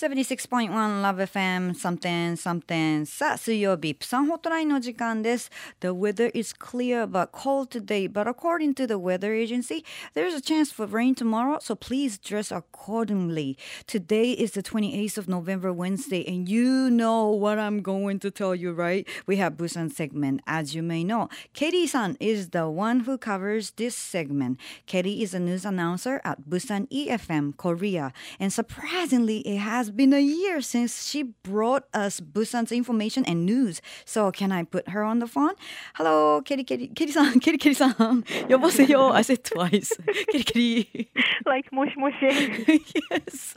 76.1 Love FM something something さあ水曜日プサンホットラインの時間です The weather is clear but cold today but according to the weather agency there's a chance for rain tomorrow so please dress accordingly Today is the 28th of November Wednesday and you know what I'm going to tell you right We have Busan segment as you may know Katie san is the one who covers this segment Katie is a news announcer at Busan EFM Korea and surprisingly it has has been a year since she brought us Busan's information and news. So can I put her on the phone? Hello, Kitty Kitty Kitty san, Kitty Kitty san. 여보세요. I said twice. Kitty Kitty. Like moshi moshi. yes.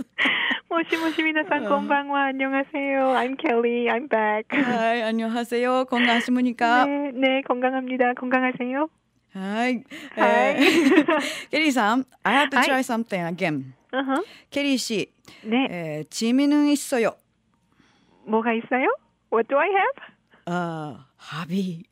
모시 모시 미나상 건방와 안녕하세요. I'm Kelly. I'm back. Hi, 안녕하세요. 건강하십니까? 네, 네, 건강합니다. 건강하세요. Hi. Hi. Kitty san, I have to try something again. Uh-huh. Kitty 씨, 네, 에, 취미는 있어요. 뭐가 있어요? What do I have? 아, 합의,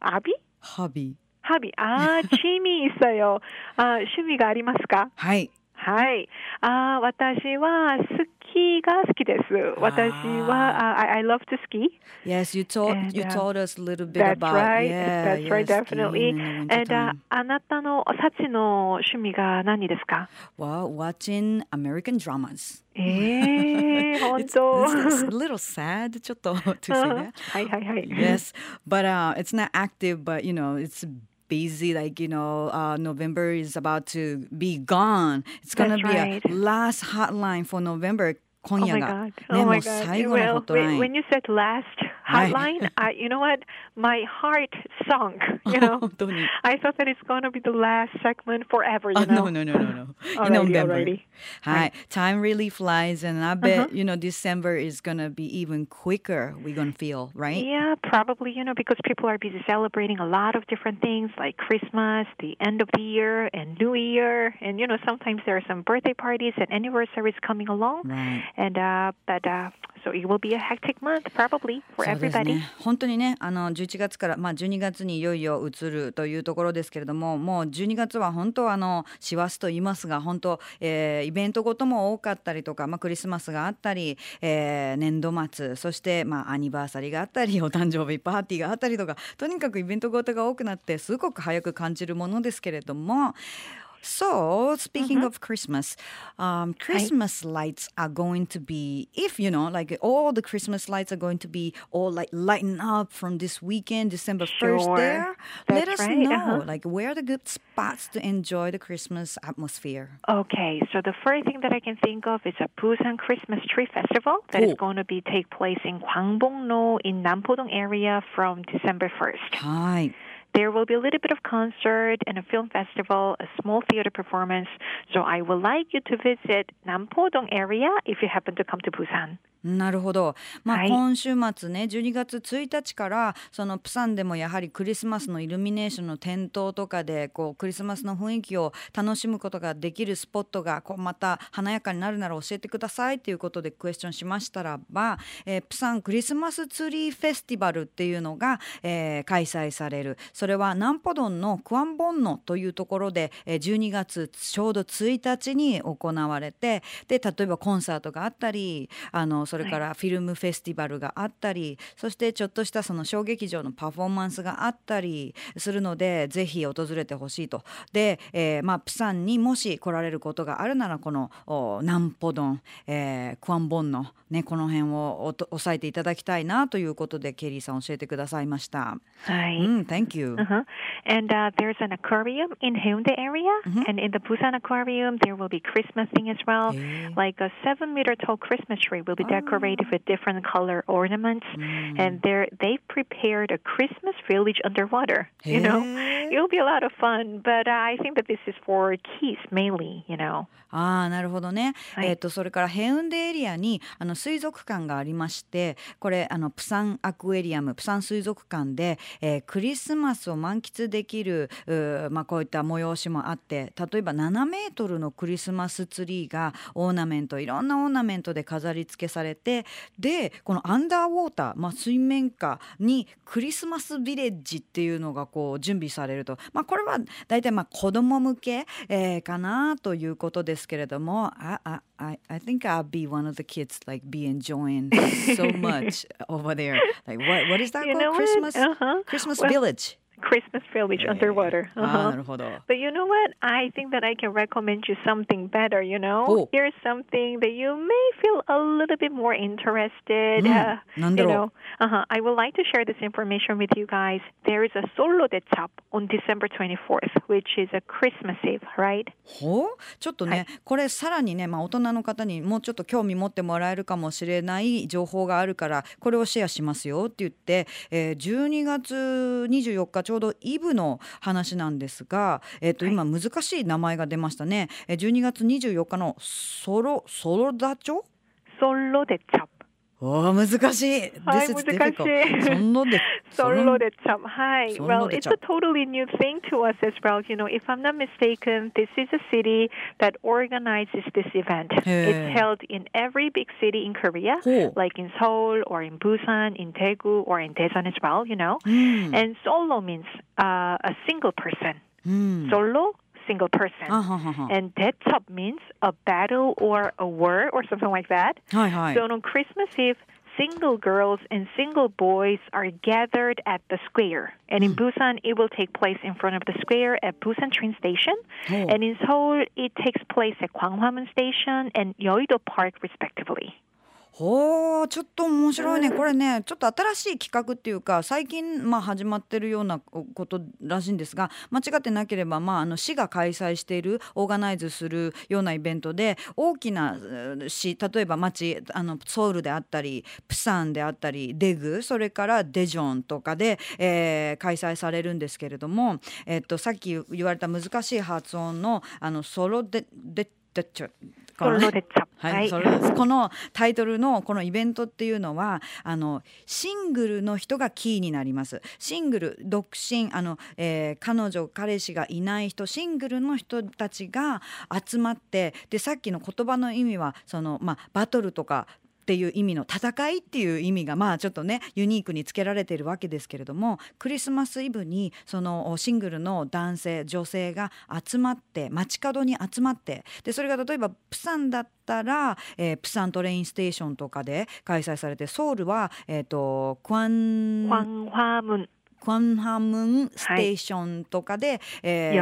아비? 합의. 합의. 아, 취미 있어요. 아, 취미가 ありますか?はい。はい。あ、私はスキ ーが好きです。私は、あ I, I love to ski. Yes, you told And, you uh, told us a little bit That's about right. yeah, That's right, yes, definitely. skiing in the And, uh, wintertime. あなたのサチの趣味が何ですか Well, watching American dramas. ええ本 It's, 当。 it's a little sad ちょっと to say that. はいはいはい。 Yes, but uh, it's not active, but you know, it's busy. Like you know, uh, November is about to be gone. It's gonna That's be right. a last hotline for November. Oh 今 my 夜が god. ね Oh も my う god. 最後のホ Well, ットラ when, イン when you said last はい hotline, I, you know what? My heart sunk. You know, I thought that it's going to be the last segment forever. You oh, know? no, no, no, no, no. in already. Hi, time really flies, and I bet mm-hmm. you know December is going to be even quicker. We're going to feel right. Yeah, probably. You know, because people are busy celebrating a lot of different things like Christmas, the end of the year, and New Year, and you know sometimes there are some birthday parties and anniversaries coming along, and uh, but uh, so it will be a hectic month probably for そうです everybody. ね。本当にね、あの11月からまあ12月にいよいよ移るというところですけれども、もう12月は本当あの師走と言いますが、本当、えーイベントごとも多かったりとか、まあクリスマスがあったり、えー年度末、そしてまあアニバーサリーがあったり、お誕生日パーティーがあったりとか、とにかくイベントごとが多くなってすごく早く感じるものですけれども。So, speaking of Christmas, um, Christmas lights are going to be, if you know, like all the Christmas lights are going to be all like lighting up from this weekend, December 1st Sure. there. Let us right, know, uh-huh. like, where are the good spots to enjoy the Christmas atmosphere? Okay, so the first thing that I can think of is a Busan Christmas Tree Festival that is going to be take place in Gwangbong-no in Nampodong area from December 1st. はい。There will be a little bit of concert and a film festival, a small theater performance. So I would like you to visit Nampodong area if you happen to come to Busan. なるほど、まあはい。今週末ね12月1日からそのプサンでもやはりクリスマスのイルミネーションの点灯とかでこうクリスマスの雰囲気を楽しむことができるスポットがこうまた華やかになるなら教えてくださいということでクエスチョンしましたらば、えープサンクリスマスツリーフェスティバルっていうのが、えー開催される。それはナンポドンのクアンボンノというところで、えー12月ちょうど1日に行われてで例えばコンサートがあったりあのそれからフィルムフェスティバルがあったり、そしてちょっとしたその小劇場のパフォーマンスがあったりするのでぜひ訪れてほしいと。で、えーまあ、プサンにもし来られることがあるならこのおナンポドン、えークアンボンの、ね、この辺をおと押さえていただきたいなということでケリーさん教えてくださいました。Hi. うん、Thank you. Uh-huh. And uh, there's an aquarium in Haeundae area, and in the Busan aquarium there will be Christmas thing as well. Like a seven meter tall Christmas tree will be decorated with different color ornaments, and there they prepared a Christmas village underwater. You know, it'll be a lot of fun, but uh, I think that this is for kids mainly. You know. ああなるほどね、はいえっ、とそれからヘウンデエリアにあの水族館がありましてこれあのプサンアクエリアムプサン水族館で、えークリスマスを満喫できるまあ、こういった催しもあって例えば7メートルのクリスマスツリーがオーナメントいろんなオーナメントで飾り付けされれてでこのアンダーウォーター、まあ、水面下にクリスマスビレッジっていうのがこう準備されると、まあ、これは大体まあ子供向け、えー、かなということですけれども I, I, I think I'll be one of the kids like be enjoying so much over there like what, what is that called? Christmas Uh-huh. Christmas village Christmas village underwater. あー Uh-huh. なるほど But you know what? I think that I can recommend you something better, you know? Oh. Here's something that you may feel a little bit more interested. Mm. Uh, なんだ you ろう know, uh-huh. I would like to share this information with you guys. There is a solo de chap on December 24th, which is a Christmas Eve, right? ほうちょっとね、これさらにね、まあ、大人の方にもうちょっと興味持ってもらえるかもしれない情報があるからこれをシェアしますよって言って、えー、12月24日ちょうどイブの話なんですが、えー、と今難しい名前が出ましたね、えー、12月24日のソロソロダチョ？Solo de chap. おー Oh, difficult. Difficult. Well, it's a totally new thing to us as well. You know, if I'm not mistaken, this is a city that organizes this event. It's held in every big city in Korea, like in Seoul or in Busan, in Daegu or in Daesan as well, you know. And solo means uh, a single person. Solo single person. Uh-huh. And 대첩 means a battle or a war or something like that. Hi, hi. So on Christmas Eve, single girls and single boys are gathered at the square. And in hmm. Busan, it will take place in front of the square at Busan train station. Oh. And in Seoul, it takes place at Gwanghwamun Station and Yeouido Park, respectively. ほうちょっと面白いね。これねちょっと新しい企画っていうか最近まあ始まってるようなことらしいんですが間違ってなければまああの市が開催しているオーガナイズするようなイベントで大きなう市例えば町あのソウルであったりプサンであったりデグそれからデジョンとかで、えー開催されるんですけれども、えっと、さっき言われた難しい発音のあのソロデデデチョこのね.はい、それです。このタイトルのこのイベントっていうのはあのシングルの人がキーになります。シングル独身あの、えー彼女彼氏がいない人シングルの人たちが集まってでさっきの言葉の意味はその、まあ、バトルとかっていう意味の戦いっていう意味がまあちょっとねユニークにつけられているわけですけれどもクリスマスイブにそのシングルの男性女性が集まって街角に集まってでそれが例えばプサンだったら、えープサントレインステーションとかで開催されてソウルは、えー、とクワン Gwanghwamun クワンハム。ンステーションとかで、えー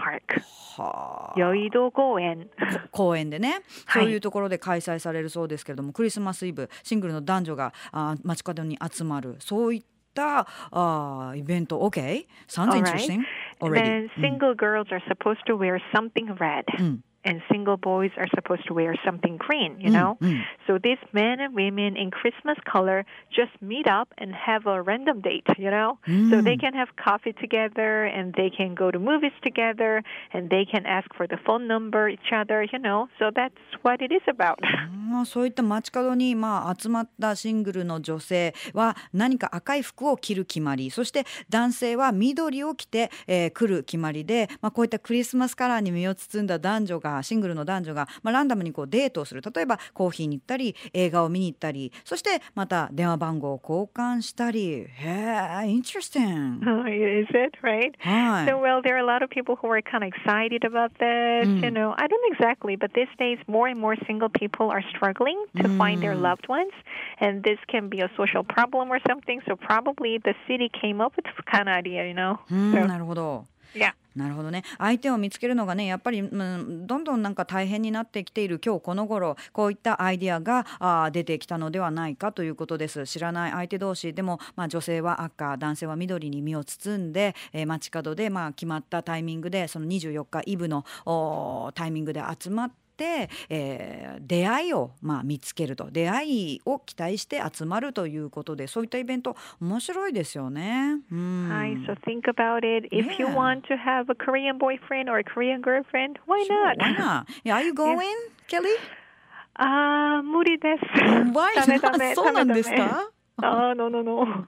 Park. はあ Yeouido Goen. 公園でね、はいそういうところで開催されるそうですけれどもクリスマスイブシングルの男女があー街角に集まるそういったあーイベント OK sounds Alright. interesting already Then single girls are supposed to wear something red. うん、And single boys are supposed to wear something green, you うん know? うん、 So these men and women in Christmas color just meet up and have a random date, you know? So they can have coffee together and they can go to movies together and they can ask for the phone number each other, you know? So that's what it is about. まあそういった街角にまあ集まったシングルの女性は何か赤い服を着る決まりそして男性は緑を着て、えー来る決まりで、まあ、こういったクリスマスカラーに身を包んだ男女が シングルの男女が、まあ、ランダムにこうデートをする例えばコーヒーに行ったり映画を見に行ったりそしてまた電話番号を交換したりへえ interesting is it, right? はい So, well, there are a lot of people who are kind of excited about this. Mm. You know, I don't exactly, but these days, more and more single people are struggling to find their Mm. loved ones, and this can be a social problem or something. So, probably the city came up with this kind of idea, you know? なるほど.なるほどね相手を見つけるのがねやっぱり、うん、どんどんなんか大変になってきている今日この頃こういったアイディアがあ出てきたのではないかということです知らない相手同士でも、まあ、女性は赤男性は緑に身を包んで、えー街角で、まあ、決まったタイミングでその24日イブのタイミングで集まって。えー出会いを、まあ、見つけると出会いを期待して集まるということでそういったイベント面白いですよね。うん、Hi, so think about it. If you want to have a Korean boyfriend or a Korean girlfriend, why not? Why not? Yeah, are you going, Kelly? Ah, 無理です。ダメダメ?そうなんですか Oh, no, no, no.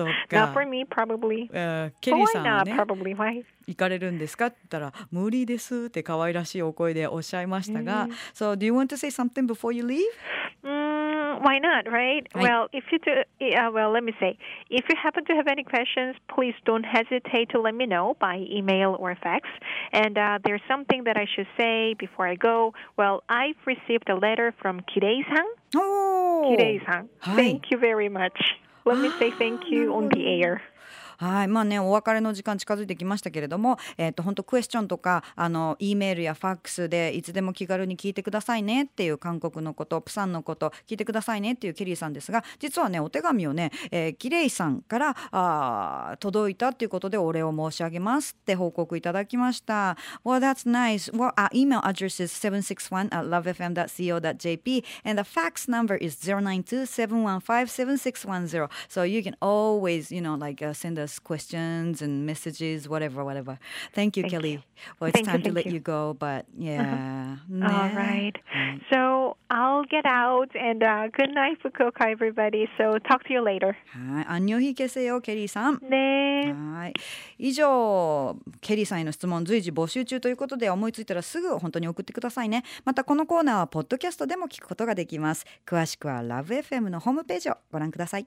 そうか。Not for me, probably. えー、ケリーさんはね、probably. Why? 行かれるんですかって言ったら、無理ですって可愛らしいお声でおっしゃいましたが、mm. So, do you want to say something before you leave? Mm, why not, right? Well, if you do, uh, well, let me say, if you happen to have any questions, please don't hesitate to let me know by email or fax. And uh, there's something that I should say before I go. Well, I've received a letter from Kirei-san. Oh, Kirei-san, thank you very much. Let me say thank you on the air. はいまあねお別れの時間近づいてきましたけれども、えっと本当クエスチョンとかあの E メールやファックスでいつでも気軽に聞いてくださいねっていう韓国のことプサンのこと聞いてくださいねっていうケリーさんですが実はねお手紙をね、えー、キレイさんからあ届いたっていうことでお礼を申し上げますって報告いただきました。Well, that's nice. Well, our email address is 761 at lovefm.co.jp and the fax number is 092-715-7610. So you can always, you know, like uh, send us questions and messages, whatever, whatever. Thank you, Thank Kelly. you. Well, it's Thank you, time to thank let you. you go, but yeah. All right. So I'll get out and uh, good night, Fukuoka, everybody. So talk to you later. はい、アンニョヒケセよ、ケリーさん。 네. はい以上ケリーさんへの質問随時募集中ということで思いついたらすぐ本当に送ってくださいねまたこのコーナーはポッドキャストでも聞くことができます詳しくは LoveFM のホームページをご覧ください